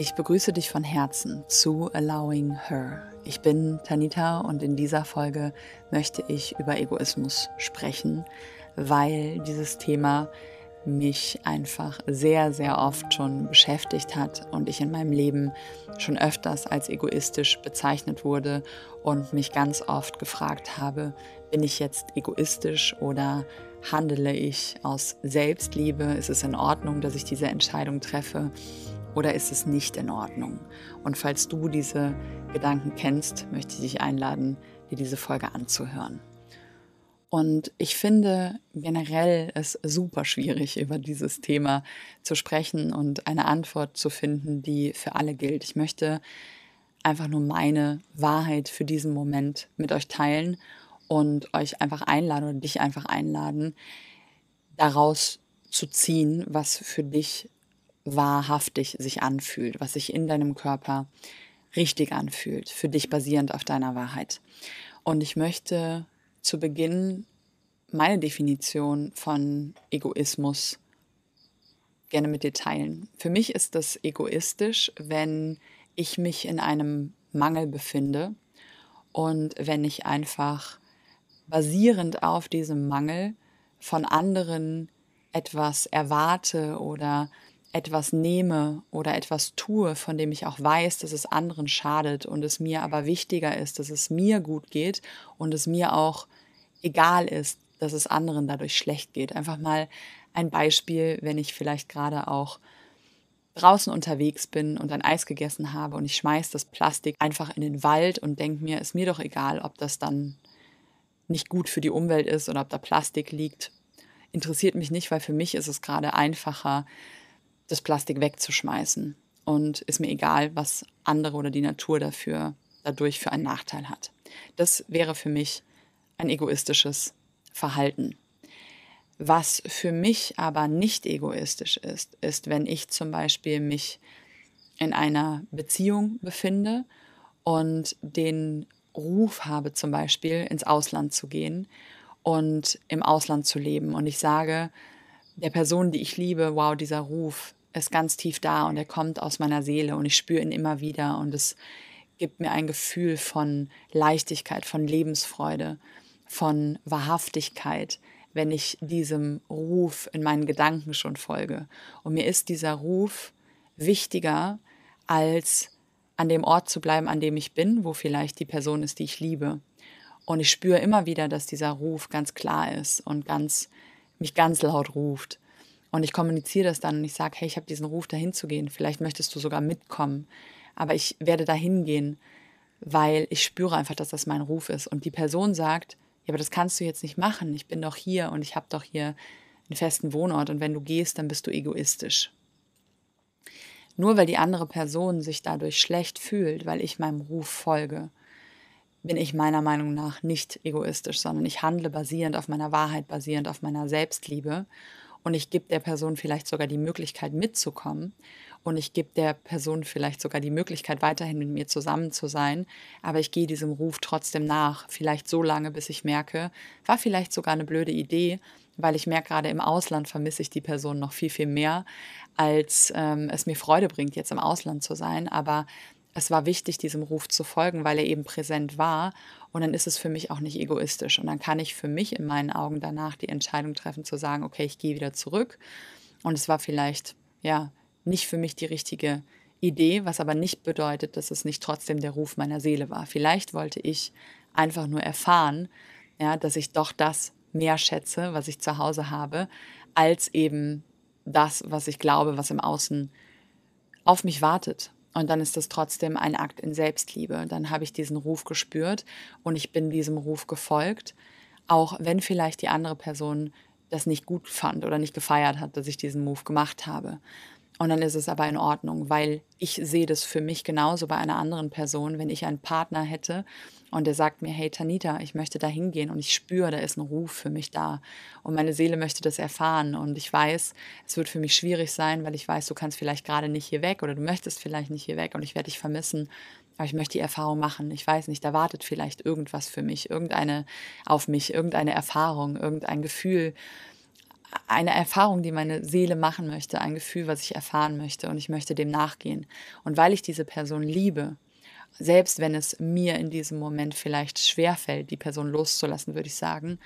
Ich begrüße dich von Herzen zu Allowing Her. Ich bin Tanita und in dieser Folge möchte ich über Egoismus sprechen, weil dieses Thema mich einfach sehr, sehr oft schon beschäftigt hat und ich in meinem Leben schon öfters als egoistisch bezeichnet wurde und mich ganz oft gefragt habe, bin ich jetzt egoistisch oder handele ich aus Selbstliebe? Ist es in Ordnung, dass ich diese Entscheidung treffe? Oder ist es nicht in Ordnung? Und falls du diese Gedanken kennst, möchte ich dich einladen, dir diese Folge anzuhören. Und ich finde generell es super schwierig, über dieses Thema zu sprechen und eine Antwort zu finden, die für alle gilt. Ich möchte einfach nur meine Wahrheit für diesen Moment mit euch teilen und euch einfach einladen oder dich einfach einladen, daraus zu ziehen, was für dich wahrhaftig sich anfühlt, was sich in deinem Körper richtig anfühlt, für dich basierend auf deiner Wahrheit. Und ich möchte zu Beginn meine Definition von Egoismus gerne mit dir teilen. Für mich ist das egoistisch, wenn ich mich in einem Mangel befinde und wenn ich einfach basierend auf diesem Mangel von anderen etwas erwarte oder etwas nehme oder etwas tue, von dem ich auch weiß, dass es anderen schadet und es mir aber wichtiger ist, dass es mir gut geht und es mir auch egal ist, dass es anderen dadurch schlecht geht. Einfach mal ein Beispiel, wenn ich vielleicht gerade auch draußen unterwegs bin und ein Eis gegessen habe und ich schmeiße das Plastik einfach in den Wald und denke mir, ist mir doch egal, ob das dann nicht gut für die Umwelt ist oder ob da Plastik liegt. Interessiert mich nicht, weil für mich ist es gerade einfacher, das Plastik wegzuschmeißen. Und ist mir egal, was andere oder die Natur dafür dadurch für einen Nachteil hat. Das wäre für mich ein egoistisches Verhalten. Was für mich aber nicht egoistisch ist, ist, wenn ich zum Beispiel mich in einer Beziehung befinde und den Ruf habe, zum Beispiel ins Ausland zu gehen und im Ausland zu leben. Und ich sage der Person, die ich liebe, wow, dieser Ruf, ist ganz tief da und er kommt aus meiner Seele und ich spüre ihn immer wieder und es gibt mir ein Gefühl von Leichtigkeit, von Lebensfreude, von Wahrhaftigkeit, wenn ich diesem Ruf in meinen Gedanken schon folge. Und mir ist dieser Ruf wichtiger, als an dem Ort zu bleiben, an dem ich bin, wo vielleicht die Person ist, die ich liebe. Und ich spüre immer wieder, dass dieser Ruf ganz klar ist und ganz, mich ganz laut ruft. Und ich kommuniziere das dann und ich sage, hey, ich habe diesen Ruf, dahin zu gehen. Vielleicht möchtest du sogar mitkommen. Aber ich werde dahin gehen, weil ich spüre einfach, dass das mein Ruf ist. Und die Person sagt, ja, aber das kannst du jetzt nicht machen. Ich bin doch hier und ich habe doch hier einen festen Wohnort. Und wenn du gehst, dann bist du egoistisch. Nur weil die andere Person sich dadurch schlecht fühlt, weil ich meinem Ruf folge, bin ich meiner Meinung nach nicht egoistisch, sondern ich handle basierend auf meiner Wahrheit, basierend auf meiner Selbstliebe und ich gebe der Person vielleicht sogar die Möglichkeit mitzukommen. Und ich gebe der Person vielleicht sogar die Möglichkeit, weiterhin mit mir zusammen zu sein, aber ich gehe diesem Ruf trotzdem nach, vielleicht so lange, bis ich merke, war vielleicht sogar eine blöde Idee, weil ich merke, gerade im Ausland vermisse ich die Person noch viel, viel mehr, als ähm, es mir Freude bringt, jetzt im Ausland zu sein, aber es war wichtig, diesem Ruf zu folgen, weil er eben präsent war. Und dann ist es für mich auch nicht egoistisch. Und dann kann ich für mich in meinen Augen danach die Entscheidung treffen, zu sagen, okay, ich gehe wieder zurück. Und es war vielleicht, ja, nicht für mich die richtige Idee, was aber nicht bedeutet, dass es nicht trotzdem der Ruf meiner Seele war. Vielleicht wollte ich einfach nur erfahren, ja, dass ich doch das mehr schätze, was ich zu Hause habe, als eben das, was ich glaube, was im Außen auf mich wartet. Und dann ist das trotzdem ein Akt in Selbstliebe. Dann habe ich diesen Ruf gespürt und ich bin diesem Ruf gefolgt, auch wenn vielleicht die andere Person das nicht gut fand oder nicht gefeiert hat, dass ich diesen Move gemacht habe. Und dann ist es aber in Ordnung, weil ich sehe das für mich genauso bei einer anderen Person, wenn ich einen Partner hätte und der sagt mir, hey Tanita, ich möchte da hingehen und ich spüre, da ist ein Ruf für mich da. Und meine Seele möchte das erfahren. Und ich weiß, es wird für mich schwierig sein, weil ich weiß, du kannst vielleicht gerade nicht hier weg oder du möchtest vielleicht nicht hier weg und ich werde dich vermissen, aber ich möchte die Erfahrung machen. Ich weiß nicht, da wartet vielleicht irgendwas für mich, irgendeine auf mich, irgendeine Erfahrung, irgendein Gefühl, eine Erfahrung, die meine Seele machen möchte, ein Gefühl, was ich erfahren möchte und ich möchte dem nachgehen. Und weil ich diese Person liebe, selbst wenn es mir in diesem Moment vielleicht schwerfällt, die Person loszulassen, würde ich sagen,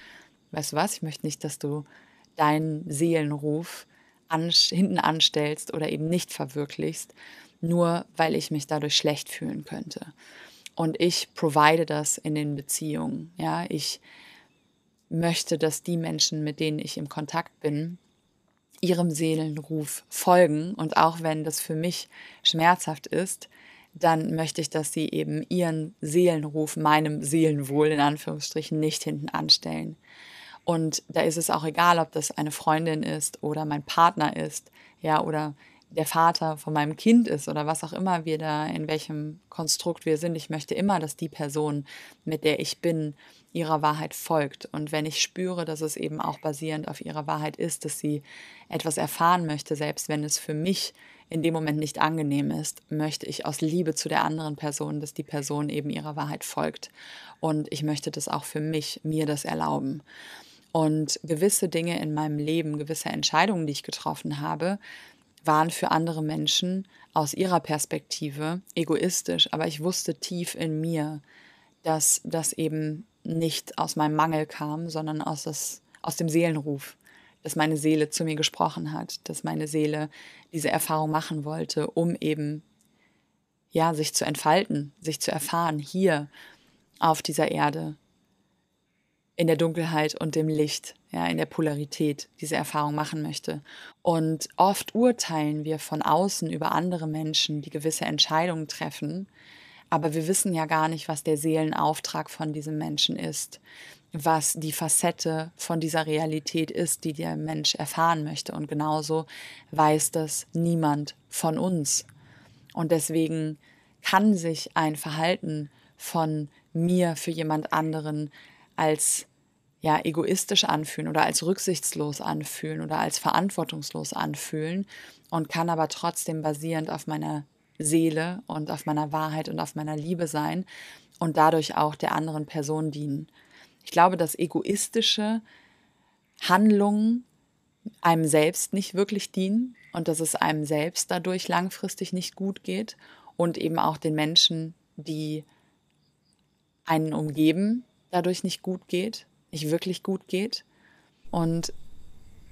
weißt du was, ich möchte nicht, dass du deinen Seelenruf an, hinten anstellst oder eben nicht verwirklichst, nur weil ich mich dadurch schlecht fühlen könnte. Und ich provide das in den Beziehungen. Ja, ich möchte, dass die Menschen, mit denen ich im Kontakt bin, ihrem Seelenruf folgen. Und auch wenn das für mich schmerzhaft ist, dann möchte ich, dass sie eben ihren Seelenruf, meinem Seelenwohl in Anführungsstrichen, nicht hinten anstellen. Und da ist es auch egal, ob das eine Freundin ist oder mein Partner ist, ja, oder der Vater von meinem Kind ist oder was auch immer wir da, in welchem Konstrukt wir sind. Ich möchte immer, dass die Person, mit der ich bin, ihrer Wahrheit folgt. Und wenn ich spüre, dass es eben auch basierend auf ihrer Wahrheit ist, dass sie etwas erfahren möchte, selbst wenn es für mich in dem Moment nicht angenehm ist, möchte ich aus Liebe zu der anderen Person, dass die Person eben ihrer Wahrheit folgt. Und ich möchte das auch für mich, mir das erlauben. Und gewisse Dinge in meinem Leben, gewisse Entscheidungen, die ich getroffen habe, waren für andere Menschen aus ihrer Perspektive egoistisch, aber ich wusste tief in mir, dass das eben nicht aus meinem Mangel kam, sondern aus, das, aus dem Seelenruf, dass meine Seele zu mir gesprochen hat, dass meine Seele diese Erfahrung machen wollte, um eben ja, sich zu entfalten, sich zu erfahren hier auf dieser Erde in der Dunkelheit und dem Licht, ja, in der Polarität diese Erfahrung machen möchte. Und oft urteilen wir von außen über andere Menschen, die gewisse Entscheidungen treffen, aber wir wissen ja gar nicht, was der Seelenauftrag von diesem Menschen ist, was die Facette von dieser Realität ist, die der Mensch erfahren möchte. Und genauso weiß das niemand von uns. Und deswegen kann sich ein Verhalten von mir für jemand anderen als ja egoistisch anfühlen oder als rücksichtslos anfühlen oder als verantwortungslos anfühlen und kann aber trotzdem basierend auf meiner Seele und auf meiner Wahrheit und auf meiner Liebe sein und dadurch auch der anderen Person dienen. Ich glaube, dass egoistische Handlungen einem selbst nicht wirklich dienen und dass es einem selbst dadurch langfristig nicht gut geht und eben auch den Menschen, die einen umgeben, dadurch nicht gut geht, nicht wirklich gut geht. Und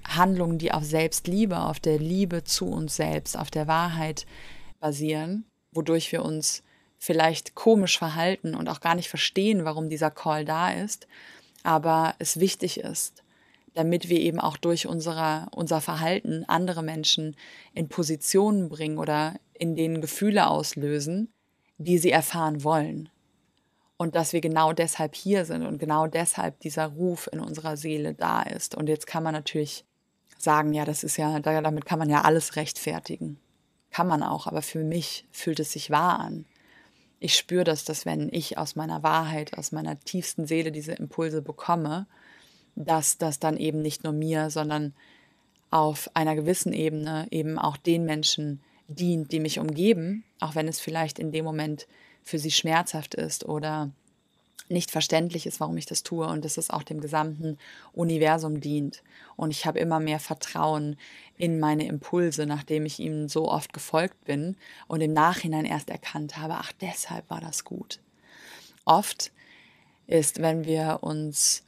Handlungen, die auf Selbstliebe, auf der Liebe zu uns selbst, auf der Wahrheit basieren, wodurch wir uns vielleicht komisch verhalten und auch gar nicht verstehen, warum dieser Call da ist, aber es wichtig ist, damit wir eben auch durch unsere, unser Verhalten andere Menschen in Positionen bringen oder in denen Gefühle auslösen, die sie erfahren wollen und dass wir genau deshalb hier sind und genau deshalb dieser Ruf in unserer Seele da ist. Und jetzt kann man natürlich sagen, ja, das ist ja, damit kann man ja alles rechtfertigen. Kann man auch, aber für mich fühlt es sich wahr an. Ich spüre das, dass wenn ich aus meiner Wahrheit, aus meiner tiefsten Seele diese Impulse bekomme, dass das dann eben nicht nur mir, sondern auf einer gewissen Ebene eben auch den Menschen dient, die mich umgeben, auch wenn es vielleicht in dem Moment für sie schmerzhaft ist oder nicht verständlich ist, warum ich das tue und dass es auch dem gesamten Universum dient. Und ich habe immer mehr Vertrauen in meine Impulse, nachdem ich ihnen so oft gefolgt bin und im Nachhinein erst erkannt habe, ach, deshalb war das gut. Oft ist, wenn wir uns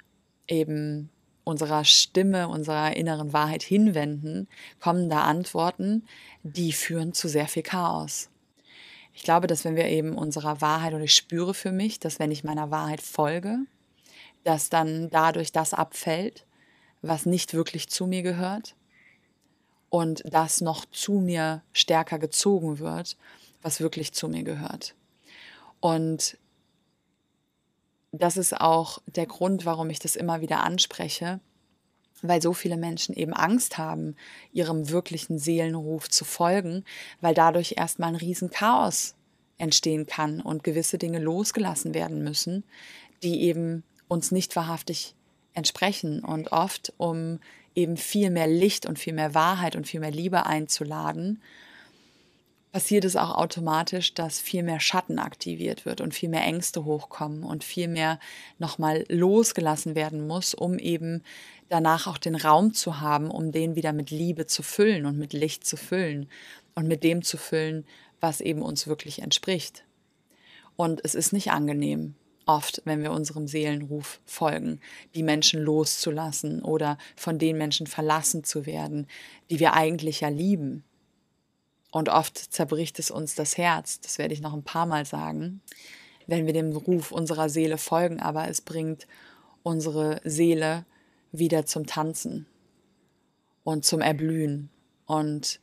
eben unserer Stimme, unserer inneren Wahrheit hinwenden, kommen da Antworten, die führen zu sehr viel Chaos. Ich glaube, dass wenn wir eben unserer Wahrheit, oder ich spüre für mich, dass wenn ich meiner Wahrheit folge, dass dann dadurch das abfällt, was nicht wirklich zu mir gehört und das noch zu mir stärker gezogen wird, was wirklich zu mir gehört. Und das ist auch der Grund, warum ich das immer wieder anspreche, weil so viele Menschen eben Angst haben, ihrem wirklichen Seelenruf zu folgen, weil dadurch erstmal ein Riesenchaos entstehen kann und gewisse Dinge losgelassen werden müssen, die eben uns nicht wahrhaftig entsprechen und oft um eben viel mehr Licht und viel mehr Wahrheit und viel mehr Liebe einzuladen, passiert es auch automatisch, dass viel mehr Schatten aktiviert wird und viel mehr Ängste hochkommen und viel mehr nochmal losgelassen werden muss, um eben danach auch den Raum zu haben, um den wieder mit Liebe zu füllen und mit Licht zu füllen und mit dem zu füllen, was eben uns wirklich entspricht. Und es ist nicht angenehm, oft, wenn wir unserem Seelenruf folgen, die Menschen loszulassen oder von den Menschen verlassen zu werden, die wir eigentlich ja lieben und oft zerbricht es uns das Herz, das werde ich noch ein paar Mal sagen, wenn wir dem Ruf unserer Seele folgen, aber es bringt unsere Seele wieder zum Tanzen und zum Erblühen und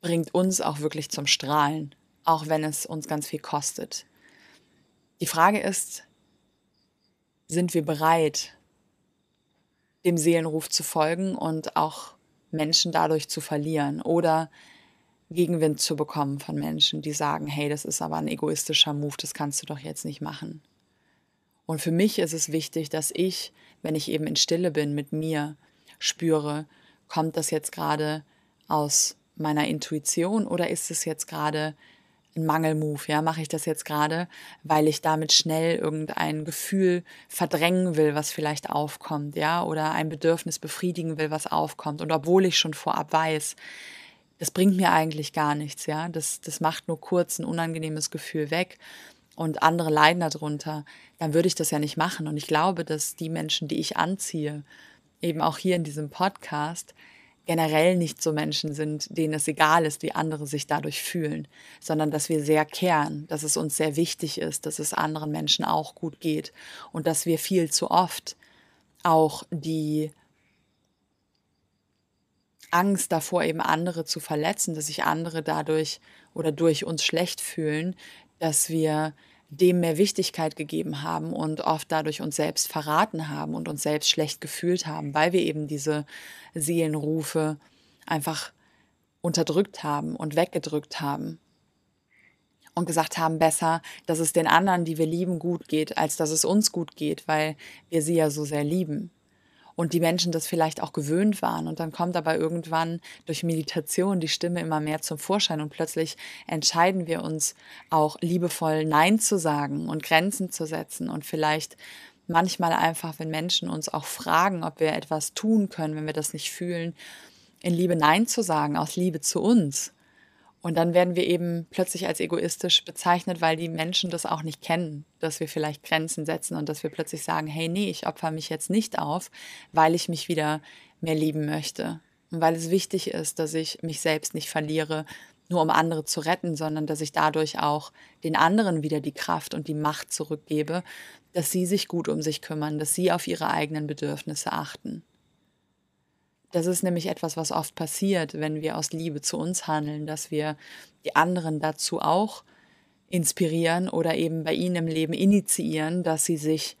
bringt uns auch wirklich zum Strahlen, auch wenn es uns ganz viel kostet. Die Frage ist, sind wir bereit, dem Seelenruf zu folgen und auch Menschen dadurch zu verlieren? Oder Gegenwind zu bekommen von Menschen, die sagen, hey, das ist aber ein egoistischer Move, das kannst du doch jetzt nicht machen. Und für mich ist es wichtig, dass ich, wenn ich eben in Stille bin mit mir, spüre, kommt das jetzt gerade aus meiner Intuition oder ist es jetzt gerade ein Mangelmove, ja, mache ich das jetzt gerade, weil ich damit schnell irgendein Gefühl verdrängen will, was vielleicht aufkommt, ja, oder ein Bedürfnis befriedigen will, was aufkommt. Und obwohl ich schon vorab weiß, das bringt mir eigentlich gar nichts, ja. Das, das macht nur kurz ein unangenehmes Gefühl weg und andere leiden darunter, dann würde ich das ja nicht machen. Und ich glaube, dass die Menschen, die ich anziehe, eben auch hier in diesem Podcast, generell nicht so Menschen sind, denen es egal ist, wie andere sich dadurch fühlen, sondern dass wir sehr kehren, dass es uns sehr wichtig ist, dass es anderen Menschen auch gut geht und dass wir viel zu oft auch die Angst davor, eben andere zu verletzen, dass sich andere dadurch oder durch uns schlecht fühlen, dass wir dem mehr Wichtigkeit gegeben haben und oft dadurch uns selbst verraten haben und uns selbst schlecht gefühlt haben, weil wir eben diese Seelenrufe einfach unterdrückt haben und weggedrückt haben und gesagt haben, besser, dass es den anderen, die wir lieben, gut geht, als dass es uns gut geht, weil wir sie ja so sehr lieben und die Menschen das vielleicht auch gewöhnt waren. Und dann kommt aber irgendwann durch Meditation die Stimme immer mehr zum Vorschein und plötzlich entscheiden wir uns auch liebevoll Nein zu sagen und Grenzen zu setzen und vielleicht manchmal einfach, wenn Menschen uns auch fragen, ob wir etwas tun können, wenn wir das nicht fühlen, in Liebe Nein zu sagen, aus Liebe zu uns und dann werden wir eben plötzlich als egoistisch bezeichnet, weil die Menschen das auch nicht kennen, dass wir vielleicht Grenzen setzen und dass wir plötzlich sagen, hey, nee, ich opfer mich jetzt nicht auf, weil ich mich wieder mehr lieben möchte. Und weil es wichtig ist, dass ich mich selbst nicht verliere, nur um andere zu retten, sondern dass ich dadurch auch den anderen wieder die Kraft und die Macht zurückgebe, dass sie sich gut um sich kümmern, dass sie auf ihre eigenen Bedürfnisse achten. Das ist nämlich etwas, was oft passiert, wenn wir aus Liebe zu uns handeln, dass wir die anderen dazu auch inspirieren oder eben bei ihnen im Leben initiieren, dass sie sich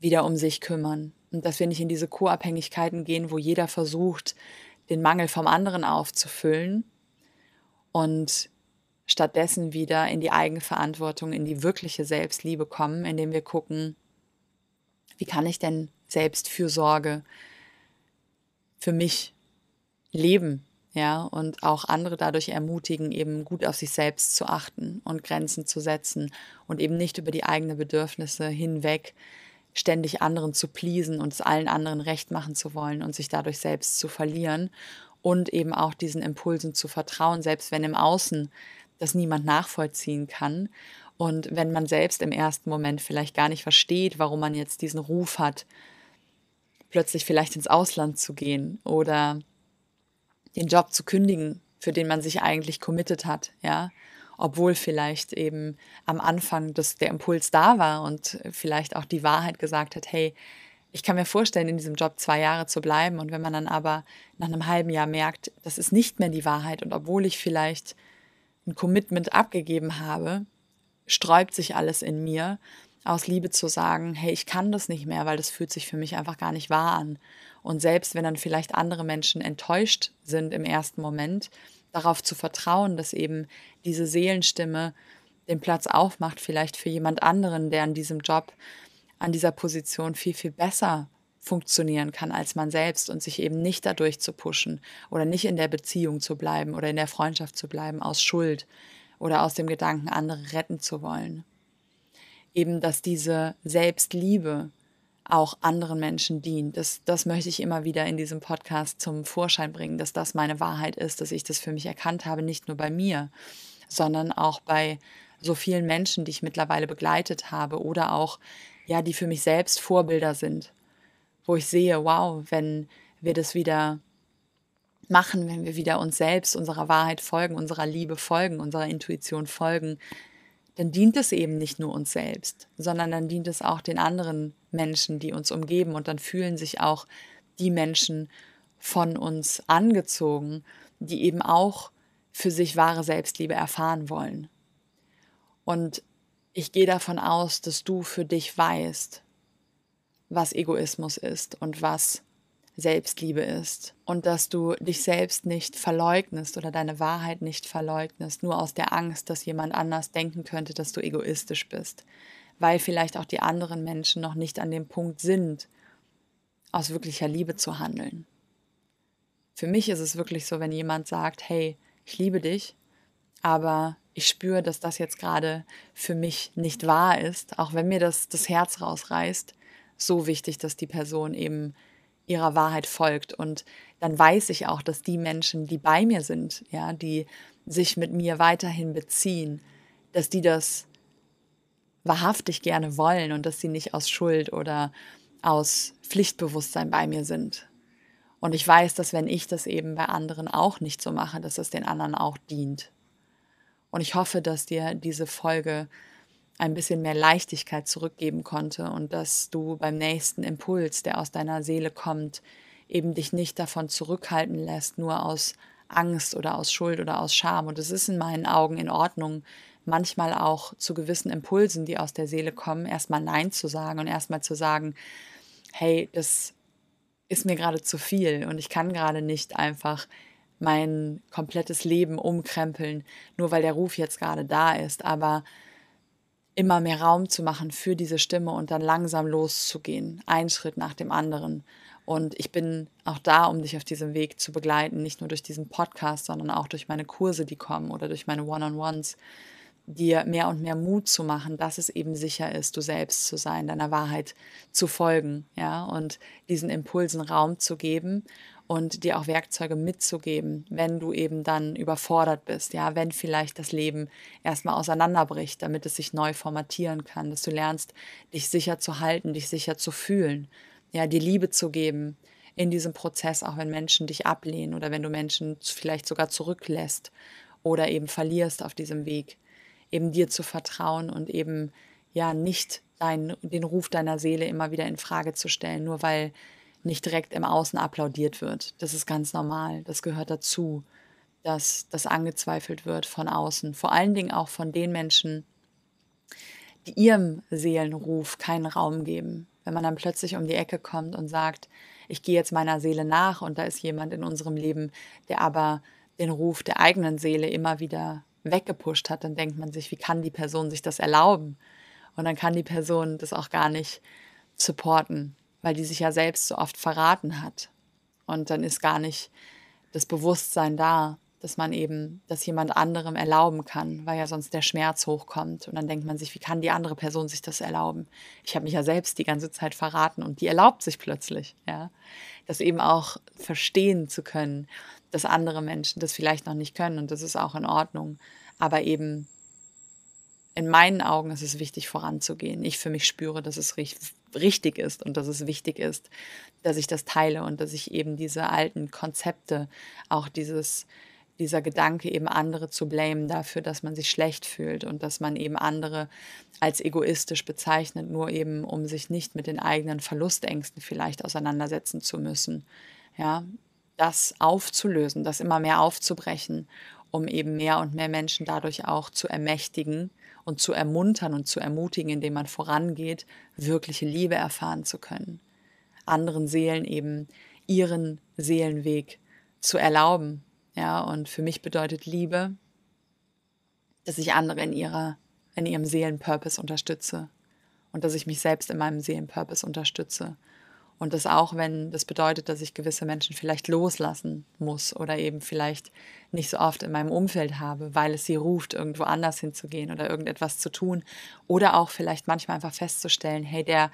wieder um sich kümmern. Und dass wir nicht in diese Co-Abhängigkeiten gehen, wo jeder versucht, den Mangel vom anderen aufzufüllen und stattdessen wieder in die Eigenverantwortung, in die wirkliche Selbstliebe kommen, indem wir gucken, wie kann ich denn Selbstfürsorge für mich leben, ja, und auch andere dadurch ermutigen, eben gut auf sich selbst zu achten und Grenzen zu setzen und eben nicht über die eigenen Bedürfnisse hinweg ständig anderen zu pleasen und es allen anderen recht machen zu wollen und sich dadurch selbst zu verlieren und eben auch diesen Impulsen zu vertrauen, selbst wenn im Außen das niemand nachvollziehen kann und wenn man selbst im ersten Moment vielleicht gar nicht versteht, warum man jetzt diesen Ruf hat, plötzlich vielleicht ins Ausland zu gehen oder den Job zu kündigen, für den man sich eigentlich committed hat, ja, obwohl vielleicht eben am Anfang das, der Impuls da war und vielleicht auch die Wahrheit gesagt hat, hey, ich kann mir vorstellen, in diesem Job zwei Jahre zu bleiben. Und wenn man dann aber nach einem halben Jahr merkt, das ist nicht mehr die Wahrheit und obwohl ich vielleicht ein Commitment abgegeben habe, sträubt sich alles in mir aus Liebe zu sagen, hey, ich kann das nicht mehr, weil das fühlt sich für mich einfach gar nicht wahr an. Und selbst wenn dann vielleicht andere Menschen enttäuscht sind im ersten Moment, darauf zu vertrauen, dass eben diese Seelenstimme den Platz aufmacht, vielleicht für jemand anderen, der an diesem Job, an dieser Position viel, viel besser funktionieren kann als man selbst und sich eben nicht dadurch zu pushen oder nicht in der Beziehung zu bleiben oder in der Freundschaft zu bleiben aus Schuld oder aus dem Gedanken, andere retten zu wollen. Eben, dass diese Selbstliebe auch anderen Menschen dient. Das, das möchte ich immer wieder in diesem Podcast zum Vorschein bringen, dass das meine Wahrheit ist, dass ich das für mich erkannt habe, nicht nur bei mir, sondern auch bei so vielen Menschen, die ich mittlerweile begleitet habe oder auch, ja, die für mich selbst Vorbilder sind, wo ich sehe, wow, wenn wir das wieder machen, wenn wir wieder uns selbst, unserer Wahrheit folgen, unserer Liebe folgen, unserer Intuition folgen, dann dient es eben nicht nur uns selbst, sondern dann dient es auch den anderen Menschen, die uns umgeben und dann fühlen sich auch die Menschen von uns angezogen, die eben auch für sich wahre Selbstliebe erfahren wollen. Und ich gehe davon aus, dass du für dich weißt, was Egoismus ist und was Selbstliebe ist und dass du dich selbst nicht verleugnest oder deine Wahrheit nicht verleugnest, nur aus der Angst, dass jemand anders denken könnte, dass du egoistisch bist, weil vielleicht auch die anderen Menschen noch nicht an dem Punkt sind, aus wirklicher Liebe zu handeln. Für mich ist es wirklich so, wenn jemand sagt, hey, ich liebe dich, aber ich spüre, dass das jetzt gerade für mich nicht wahr ist, auch wenn mir das das Herz rausreißt, so wichtig, dass die Person eben ihrer Wahrheit folgt. Und dann weiß ich auch, dass die Menschen, die bei mir sind, ja, die sich mit mir weiterhin beziehen, dass die das wahrhaftig gerne wollen und dass sie nicht aus Schuld oder aus Pflichtbewusstsein bei mir sind. Und ich weiß, dass wenn ich das eben bei anderen auch nicht so mache, dass es den anderen auch dient. Und ich hoffe, dass dir diese Folge ein bisschen mehr Leichtigkeit zurückgeben konnte und dass du beim nächsten Impuls, der aus deiner Seele kommt, eben dich nicht davon zurückhalten lässt, nur aus Angst oder aus Schuld oder aus Scham. Und es ist in meinen Augen in Ordnung, manchmal auch zu gewissen Impulsen, die aus der Seele kommen, erstmal Nein zu sagen und erstmal zu sagen, hey, das ist mir gerade zu viel und ich kann gerade nicht einfach mein komplettes Leben umkrempeln, nur weil der Ruf jetzt gerade da ist. Aber immer mehr Raum zu machen für diese Stimme und dann langsam loszugehen, einen Schritt nach dem anderen. Und ich bin auch da, um dich auf diesem Weg zu begleiten, nicht nur durch diesen Podcast, sondern auch durch meine Kurse, die kommen oder durch meine One-on-Ones, dir mehr und mehr Mut zu machen, dass es eben sicher ist, du selbst zu sein, deiner Wahrheit zu folgen, ja, und diesen Impulsen Raum zu geben und dir auch Werkzeuge mitzugeben, wenn du eben dann überfordert bist, ja, wenn vielleicht das Leben erstmal auseinanderbricht, damit es sich neu formatieren kann, dass du lernst, dich sicher zu halten, dich sicher zu fühlen, ja, die Liebe zu geben in diesem Prozess, auch wenn Menschen dich ablehnen oder wenn du Menschen vielleicht sogar zurücklässt oder eben verlierst auf diesem Weg, eben dir zu vertrauen und eben ja nicht dein, den Ruf deiner Seele immer wieder in Frage zu stellen, nur weil nicht direkt im Außen applaudiert wird. Das ist ganz normal. Das gehört dazu, dass das angezweifelt wird von außen. Vor allen Dingen auch von den Menschen, die ihrem Seelenruf keinen Raum geben. Wenn man dann plötzlich um die Ecke kommt und sagt, ich gehe jetzt meiner Seele nach und da ist jemand in unserem Leben, der aber den Ruf der eigenen Seele immer wieder weggepusht hat, dann denkt man sich, wie kann die Person sich das erlauben? Und dann kann die Person das auch gar nicht supporten weil die sich ja selbst so oft verraten hat. Und dann ist gar nicht das Bewusstsein da, dass man eben das jemand anderem erlauben kann, weil ja sonst der Schmerz hochkommt. Und dann denkt man sich, wie kann die andere Person sich das erlauben? Ich habe mich ja selbst die ganze Zeit verraten und die erlaubt sich plötzlich, ja. Das eben auch verstehen zu können, dass andere Menschen das vielleicht noch nicht können und das ist auch in Ordnung. Aber eben in meinen Augen ist es wichtig, voranzugehen. Ich für mich spüre, dass es richtig ist und dass es wichtig ist, dass ich das teile und dass ich eben diese alten Konzepte, auch dieses, dieser Gedanke, eben andere zu blamen dafür, dass man sich schlecht fühlt und dass man eben andere als egoistisch bezeichnet, nur eben um sich nicht mit den eigenen Verlustängsten vielleicht auseinandersetzen zu müssen. Ja, das aufzulösen, das immer mehr aufzubrechen, um eben mehr und mehr Menschen dadurch auch zu ermächtigen, und zu ermuntern und zu ermutigen, indem man vorangeht, wirkliche Liebe erfahren zu können. Anderen Seelen eben ihren Seelenweg zu erlauben. Ja, und für mich bedeutet Liebe, dass ich andere in ihrer, in ihrem Seelenpurpose unterstütze und dass ich mich selbst in meinem Seelenpurpose unterstütze Und das auch, wenn das bedeutet, dass ich gewisse Menschen vielleicht loslassen muss oder eben vielleicht nicht so oft in meinem Umfeld habe, weil es sie ruft, irgendwo anders hinzugehen oder irgendetwas zu tun. Oder auch vielleicht manchmal einfach festzustellen, hey, der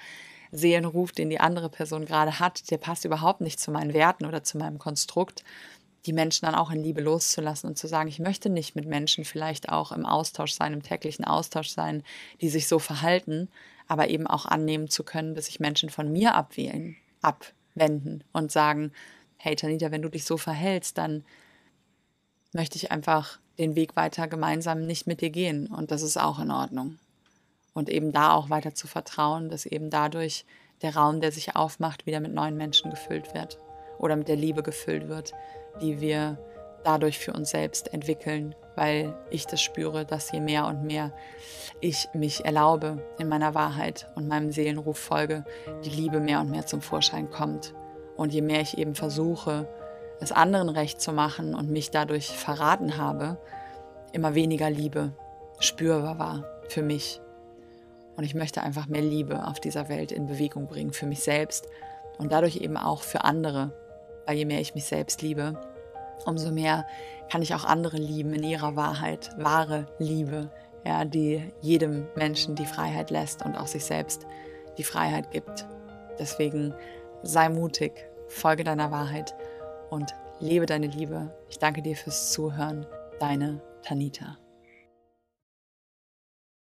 Seelenruf, den die andere Person gerade hat, der passt überhaupt nicht zu meinen Werten oder zu meinem Konstrukt die Menschen dann auch in Liebe loszulassen und zu sagen, ich möchte nicht mit Menschen vielleicht auch im Austausch sein, im täglichen Austausch sein, die sich so verhalten, aber eben auch annehmen zu können, dass sich Menschen von mir abwählen, abwenden und sagen, hey Tanita, wenn du dich so verhältst, dann möchte ich einfach den Weg weiter gemeinsam nicht mit dir gehen und das ist auch in Ordnung. Und eben da auch weiter zu vertrauen, dass eben dadurch der Raum, der sich aufmacht, wieder mit neuen Menschen gefüllt wird oder mit der Liebe gefüllt wird, die wir dadurch für uns selbst entwickeln, weil ich das spüre, dass je mehr und mehr ich mich erlaube, in meiner Wahrheit und meinem Seelenruf folge, die Liebe mehr und mehr zum Vorschein kommt. Und je mehr ich eben versuche, es anderen recht zu machen und mich dadurch verraten habe, immer weniger Liebe spürbar war für mich. Und ich möchte einfach mehr Liebe auf dieser Welt in Bewegung bringen, für mich selbst und dadurch eben auch für andere, weil je mehr ich mich selbst liebe, umso mehr kann ich auch andere lieben in ihrer Wahrheit, wahre Liebe, ja, die jedem Menschen die Freiheit lässt und auch sich selbst die Freiheit gibt. Deswegen sei mutig, folge deiner Wahrheit und lebe deine Liebe. Ich danke dir fürs Zuhören. Deine Tanita.